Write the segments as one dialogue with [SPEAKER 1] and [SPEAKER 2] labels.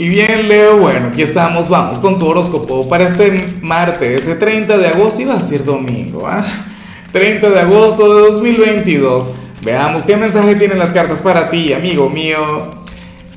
[SPEAKER 1] Y bien, Leo, bueno, aquí estamos, vamos con tu horóscopo para este martes, ese 30 de agosto, iba a ser domingo, ¿ah? 30 de agosto de 2022. Veamos qué mensaje tienen las cartas para ti, amigo mío.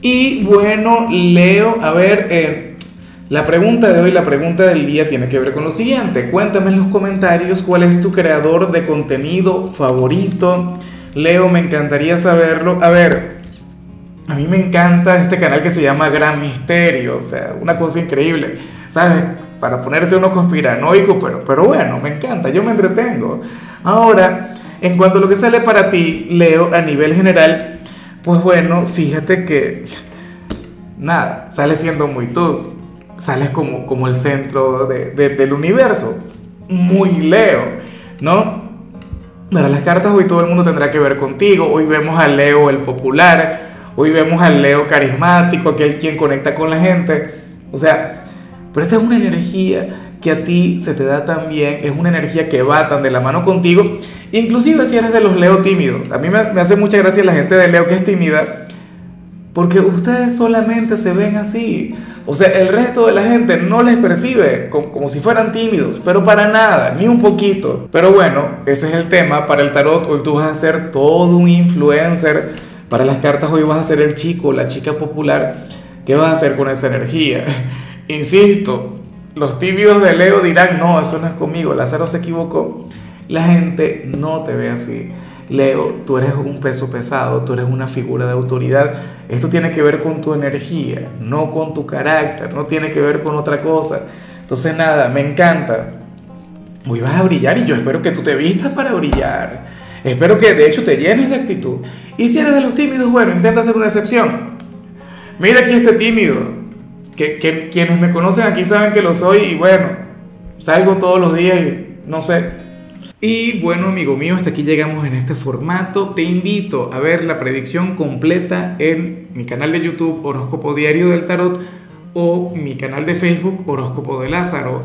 [SPEAKER 1] Y bueno, Leo, a ver, eh, la pregunta de hoy, la pregunta del día tiene que ver con lo siguiente. Cuéntame en los comentarios cuál es tu creador de contenido favorito. Leo, me encantaría saberlo. A ver, a mí me encanta este canal que se llama Gran Misterio, o sea, una cosa increíble, ¿sabes? Para ponerse uno conspiranoico, pero, pero bueno, me encanta, yo me entretengo. Ahora, en cuanto a lo que sale para ti, Leo, a nivel general, pues bueno, fíjate que nada, sale siendo muy tú, sales como, como el centro de, del universo, muy Leo, ¿no? Para las cartas hoy todo el mundo tendrá que ver contigo, hoy vemos a Leo el popular, Hoy vemos al Leo carismático, aquel quien conecta con la gente. O sea, pero esta es una energía que a ti se te da también, es una energía que va tan de la mano contigo, inclusive si eres de los Leo tímidos. A mí me, hace mucha gracia la gente de Leo que es tímida, porque ustedes solamente se ven así. O sea, el resto de la gente no les percibe como, como, si fueran tímidos, pero para nada, ni un poquito. Pero bueno, ese es el tema para el tarot. Hoy tú vas a ser todo un influencer para las cartas hoy vas a ser el chico, la chica popular. ¿Qué vas a hacer con esa energía? Insisto, los tímidos de Leo dirán, no, eso no es conmigo, Lázaro se equivocó. La gente no te ve así. Leo, tú eres un peso pesado, tú eres una figura de autoridad. Esto tiene que ver con tu energía, no con tu carácter, no tiene que ver con otra cosa. Entonces nada, me encanta. Hoy vas a brillar y yo espero que tú te vistas para brillar. Espero que de hecho te llenes de actitud. Y si eres de los tímidos, bueno, intenta hacer una excepción. Mira aquí este tímido. Que, que quienes me conocen aquí saben que lo soy y bueno, salgo todos los días y no sé. Y bueno, amigo mío, hasta aquí llegamos en este formato. Te invito a ver la predicción completa en mi canal de YouTube Horóscopo Diario del Tarot o mi canal de Facebook Horóscopo de Lázaro.